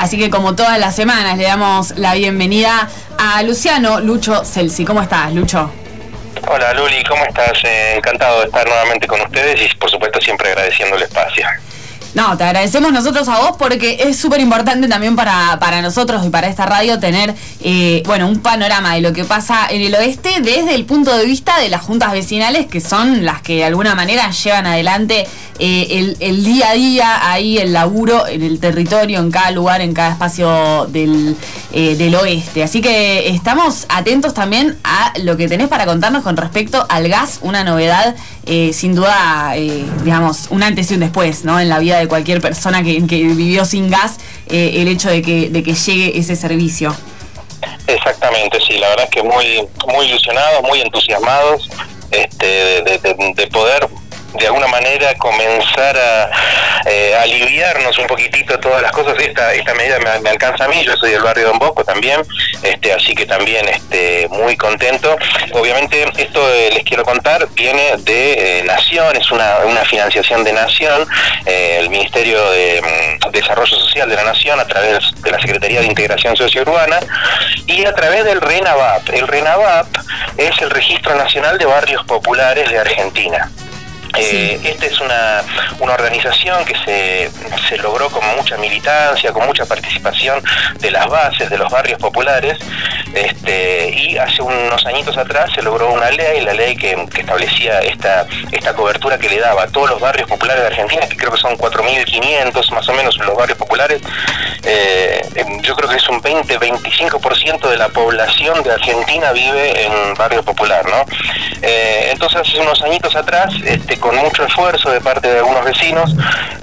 Así que como todas las semanas le damos la bienvenida a Luciano Lucho Celsi. ¿Cómo estás, Lucho? Hola Luli, ¿cómo estás? Eh, encantado de estar nuevamente con ustedes y por supuesto siempre agradeciendo el espacio. No, te agradecemos nosotros a vos porque es súper importante también para, para nosotros y para esta radio tener, eh, bueno, un panorama de lo que pasa en el oeste desde el punto de vista de las juntas vecinales que son las que de alguna manera llevan adelante eh, el, día a día, ahí el laburo en el territorio, en cada lugar, en cada espacio del, eh, del oeste. Así que estamos atentos también a lo que tenés para contarnos con respecto al gas, una novedad sin duda, digamos, un antes y un después, ¿no? En la vida de cualquier persona que, vivió sin gas eh, el hecho de que, de que llegue ese servicio. Exactamente, sí, la verdad es que muy, muy ilusionados, muy entusiasmados este, de poder de alguna manera comenzar a eh, aliviarnos un poquitito todas las cosas. Esta, esta medida me, alcanza a mí, yo soy del barrio Don Bosco también, este, así que también este, muy contento. Obviamente esto eh, les quiero contar viene de eh, Nación, es una, una, financiación de Nación, el Ministerio de mm, Desarrollo Social de la Nación a través de la Secretaría de Integración Sociourbana y a través del RENAVAP. El RENAVAP es el Registro Nacional de Barrios Populares de Argentina. Eh, esta es una, una organización que se, se, logró con mucha militancia, con mucha participación de las bases, de los barrios populares, este, y hace unos añitos atrás se logró una ley, la ley que, establecía esta, esta cobertura que le daba a todos los barrios populares de Argentina, que creo que son 4.500 más o menos los barrios populares, eh, yo creo que es un 20-25% de la población de Argentina vive en barrio popular, ¿no? Eh, entonces hace unos añitos atrás, este, con mucho esfuerzo de parte de algunos vecinos,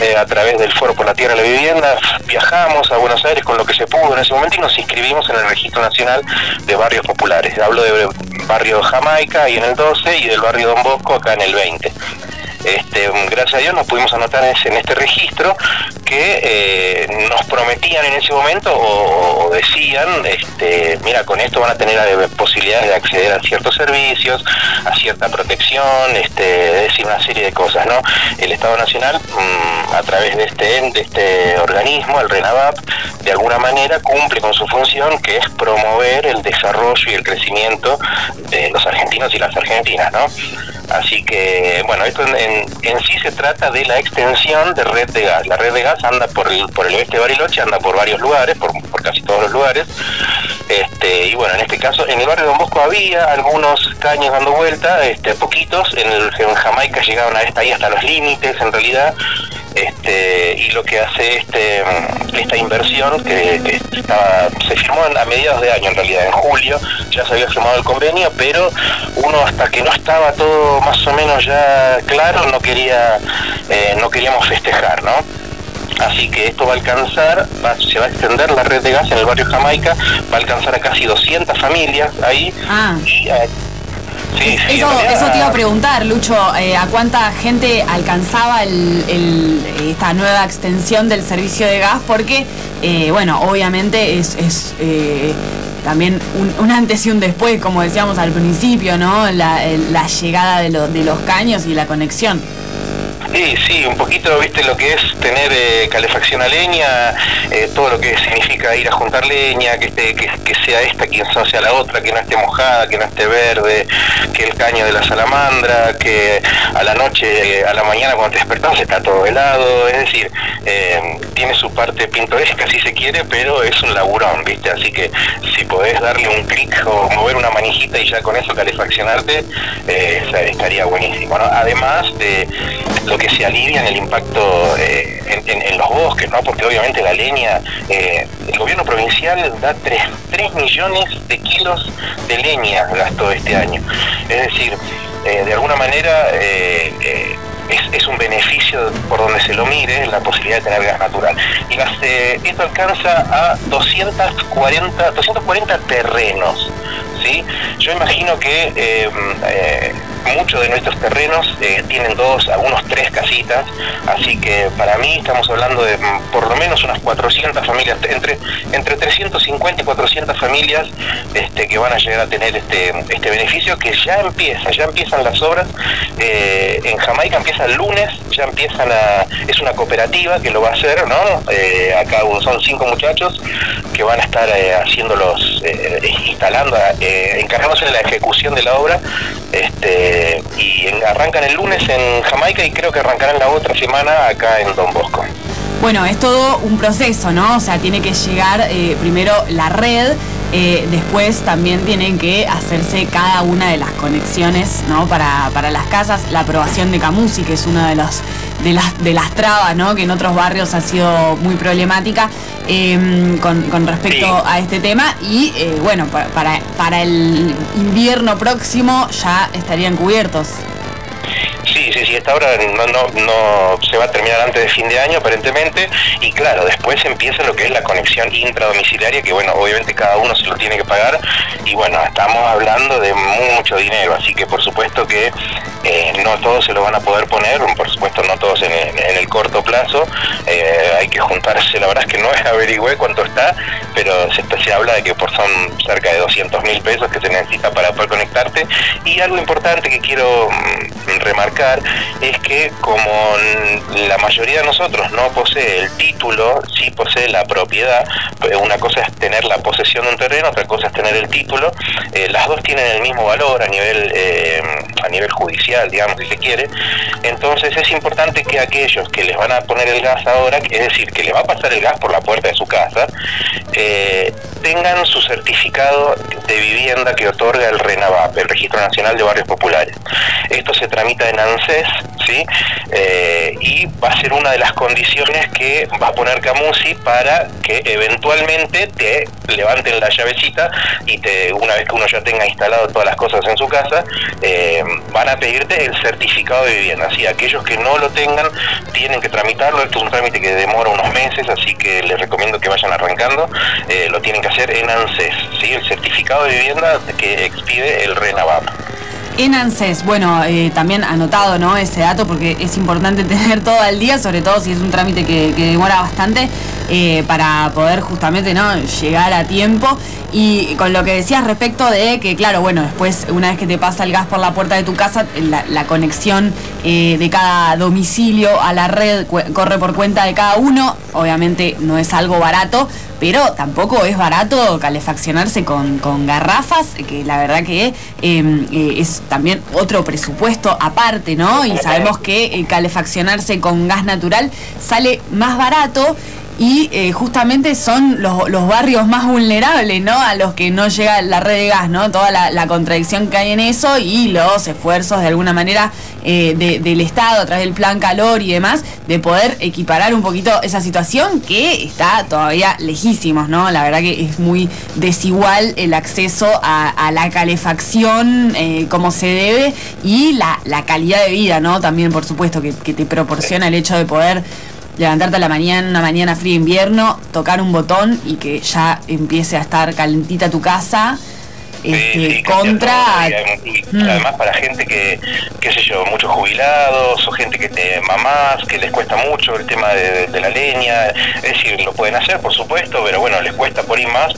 eh, a través del Foro por la Tierra y la Vivienda, viajamos a Buenos Aires con lo que se pudo en ese momento y nos inscribimos en el Registro Nacional de Barrios Populares. Hablo de barrio Jamaica y en el 12 y del barrio Don Bosco acá en el 20. Este, gracias a Dios nos pudimos anotar en este registro que eh, nos prometían en ese momento o, decían, este, mira, con esto van a tener eh, posibilidades de acceder a ciertos servicios, a cierta protección, este, es decir, una serie de cosas, ¿no? El Estado Nacional, mm, a través de este, de este organismo, el RENAVAP, de alguna manera cumple con su función, que es promover el desarrollo y el crecimiento de los argentinos y las argentinas, ¿no? Así que, bueno, esto en, sí se trata de la extensión de red de gas. La red de gas anda por el, por el oeste de Bariloche, anda por varios lugares, por, casi todos los lugares. Este, y bueno, en este caso, en el barrio de Don Bosco había algunos caños dando vuelta, este, poquitos. En, el, en Jamaica llegaban a ahí hasta los límites, en realidad. Este, y lo que hace este, esta inversión, que, estaba, se firmó a mediados de año en realidad, en julio, ya se había firmado el convenio, pero uno hasta que no estaba todo más o menos ya claro, no quería, eh, no queríamos festejar, ¿no? Así que esto va a alcanzar, se va a extender la red de gas en el barrio Jamaica, va a alcanzar a casi 200 familias ahí. Ah. Y, eh, eso, te iba a preguntar, Lucho, eh, ¿a cuánta gente alcanzaba esta nueva extensión del servicio de gas? Porque, eh, bueno, obviamente es, eh, también un, antes y un después, como decíamos al principio, ¿no? La, llegada de los caños y la conexión. Sí, sí, un poquito, viste, lo que es tener eh, calefacción a leña, eh, todo lo que significa ir a juntar leña, que, esté, que, sea esta quien sea la otra, que no esté mojada, que no esté verde, que el caño de la salamandra, que a la noche, eh, a la mañana cuando te despertás está todo helado, es decir, tiene su parte pintoresca si se quiere, pero es un laburón, viste, así que si podés darle un clic o mover una manijita y ya con eso calefaccionarte, estaría buenísimo, Además de lo que se alivia en el impacto eh, en, los bosques, ¿no? Porque obviamente la leña, eh, el gobierno provincial da 3, millones de kilos de leña gastó este año. Es decir, eh, de alguna manera es, un beneficio por donde se lo mire la posibilidad de tener gas natural. Y esto alcanza a 240, 240 terrenos. ¿sí? Yo imagino que muchos de nuestros terrenos eh, tienen dos, algunos tres casitas, así que para mí estamos hablando de mm, por lo menos unas 400 familias, entre, entre 350 y 400 familias este, que van a llegar a tener este, este beneficio que ya empieza, ya empiezan las obras. Eh, en Jamaica empieza el lunes, ya empiezan a, es una cooperativa que lo va a hacer, ¿no? Eh, acá son cinco muchachos que van a estar eh, haciendo los, instalando, encargándose de la ejecución de la obra, este, y arrancan el lunes en Jamaica y creo que arrancarán la otra semana acá en Don Bosco. Bueno, es todo un proceso, ¿no? O sea, tiene que llegar eh, primero la red, eh, después también tienen que hacerse cada una de las conexiones, ¿no? Para, las casas, la aprobación de Camusi, que es una de, los, de, las, de las trabas, ¿no? Que en otros barrios ha sido muy problemática em, con, respecto a este tema. Y eh, bueno, para, para el invierno próximo ya estarían cubiertos. Sí, sí, esta obra no, no, no se va a terminar antes de fin de año aparentemente y claro, después empieza lo que es la conexión intradomiciliaria que bueno, obviamente cada uno se lo tiene que pagar. Y bueno, estamos hablando de mucho dinero, así que por supuesto que eh, no todos se lo van a poder poner, por supuesto no todos en, el corto plazo, eh, hay que juntarse, la verdad es que no es averigüé cuánto está, pero se, se habla de que por son cerca de 200 mil pesos que se necesita para poder conectarte. Y algo importante que quiero mm, remarcar es que como la mayoría de nosotros no posee el título, sí posee la propiedad, pues una cosa es tener la posesión de un terreno, otra cosa es tener el título, eh, las dos tienen el mismo valor a nivel, eh, nivel judicial, digamos, si se quiere, entonces es importante que aquellos que les van a poner el gas ahora, es decir, que le va a pasar el gas por la puerta de su casa, eh, tengan su certificado de vivienda que otorga el RENAVAP, el Registro Nacional de Barrios Populares. Esto se tramita en ANSES, ¿sí? Eh, y va a ser una de las condiciones que va a poner Camusi para que eventualmente te levanten la llavecita y te, una vez que uno ya tenga instalado todas las cosas en su casa, eh, van a pedirte el certificado de vivienda. Aquellos que no lo tengan tienen que tramitarlo. Esto es un trámite que demora unos meses, así que les recomiendo que vayan arrancando. Eh, lo tienen que hacer en ANSES, ¿sí? el certificado de vivienda que expide el RENAVAP. En ANSES, bueno, eh, también anotado ¿no? ese dato porque es importante tener todo al día, sobre todo si es un trámite que, demora bastante, eh, para poder justamente ¿no? llegar a tiempo. Y con lo que decías respecto de que, claro, bueno, después una vez que te pasa el gas por la puerta de tu casa, la, conexión eh, de cada domicilio a la red corre por cuenta de cada uno, obviamente no es algo barato, pero tampoco es barato calefaccionarse con, garrafas, que la verdad que em, eh, es también otro presupuesto aparte, ¿no? Y sabemos que eh, calefaccionarse con gas natural sale más barato y eh, justamente son los, barrios más vulnerables, ¿no? A los que no llega la red de gas, ¿no? Toda la, contradicción que hay en eso y los esfuerzos de alguna manera eh, del Estado a través del plan calor y demás de poder equiparar un poquito esa situación que está todavía lejísimos, ¿no? La verdad que es muy desigual el acceso a, la calefacción eh, como se debe y la, calidad de vida, ¿no? También, por supuesto, que te proporciona el hecho de poder levantarte a la mañana, una mañana fría invierno, tocar un botón y que ya empiece a estar calentita tu casa este, contra... Mm. además para gente que, qué sé yo, muchos jubilados o gente que te mamás, que les cuesta mucho el tema de, la leña, es decir, lo pueden hacer por supuesto, pero bueno, les cuesta por ir más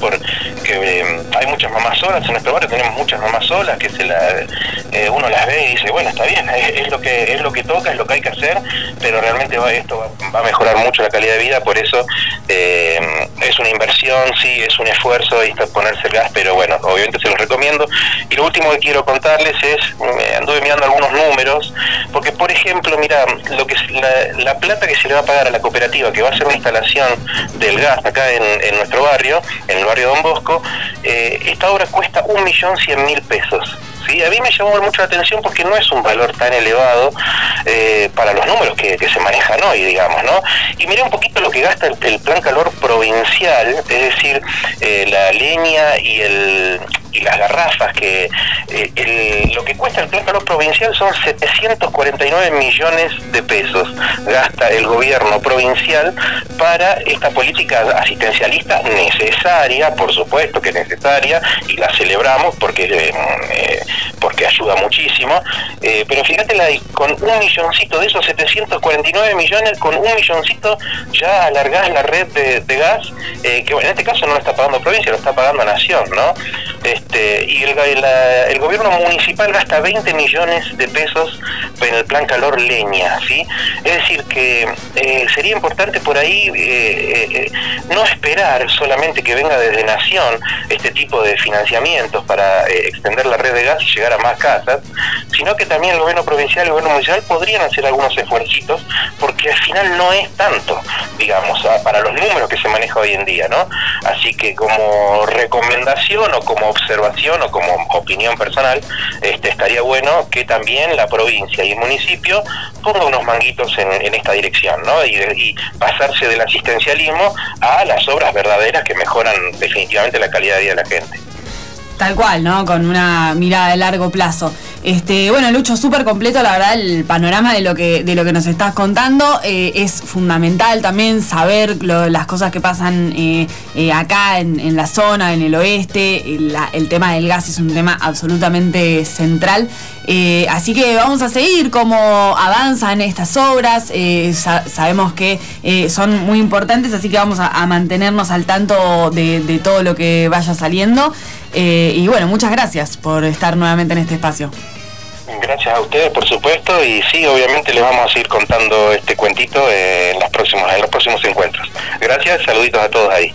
porque eh, hay muchas mamás solas en nuestro barrio, tenemos muchas mamás solas que se la, eh, uno las ve y dice, bueno, está bien, es, lo que es lo que toca, es lo que hay que hacer, pero realmente va, esto va, a mejorar mucho la calidad de vida, por eso eh, es una inversión, sí, es un esfuerzo y está ponerse el gas, pero bueno, obviamente se recomiendo. Y lo último que quiero contarles es, anduve mirando algunos números, porque por ejemplo, mira, lo que la, plata que se le va a pagar a la cooperativa que va a hacer la instalación del gas acá en, nuestro barrio, en el barrio Don Bosco, eh, esta obra cuesta un millón cien mil pesos. ¿sí? A mí me llamó mucho la atención porque no es un valor tan elevado eh, para los números que, se manejan hoy, digamos, ¿no? Y miré un poquito lo que gasta el, plan calor provincial, es decir, eh, la leña y el y las garrafas, que eh, lo que cuesta el plan calor provincial son 749 millones de pesos, gasta el gobierno provincial para esta política asistencialista necesaria, por supuesto que necesaria, y la celebramos porque, eh, porque ayuda muchísimo, pero fíjate, la, con un milloncito de esos 749 millones, con un milloncito ya alargás la red de, gas, que en este caso no lo está pagando provincia, lo está pagando nación, ¿no? Este, y el, el, gobierno municipal gasta 20 millones de pesos en el plan calor leña, ¿sí? Es decir, que eh, sería importante por ahí eh, eh, no esperar solamente que venga desde Nación este tipo de financiamientos para extender la red de gas y llegar a más casas, sino que también el gobierno provincial y el gobierno municipal podrían hacer algunos esfuercitos, porque al final no es tanto, digamos, para los números que se maneja hoy en día, ¿no? Así que como recomendación o como observación o como opinión personal, este, estaría bueno que también la provincia y el municipio ponga unos manguitos en, esta dirección, ¿no? Y, y, pasarse del asistencialismo a las obras verdaderas que mejoran definitivamente la calidad de vida de la gente. Tal cual, ¿no? Con una mirada de largo plazo. Este, bueno, Lucho, súper completo, la verdad, el panorama de lo que, de lo que nos estás contando. Eh, es fundamental también saber las cosas que pasan eh, eh, acá en, la zona, en el oeste. el tema del gas es un tema absolutamente central. así que vamos a seguir cómo avanzan estas obras. sabemos que son muy importantes, así que vamos a, mantenernos al tanto de, de, todo lo que vaya saliendo. Y bueno, muchas gracias por estar nuevamente en este espacio. Gracias a ustedes, por supuesto, y sí, obviamente les vamos a seguir contando este cuentito en, las próximas, en los próximos encuentros. Gracias, saluditos a todos ahí.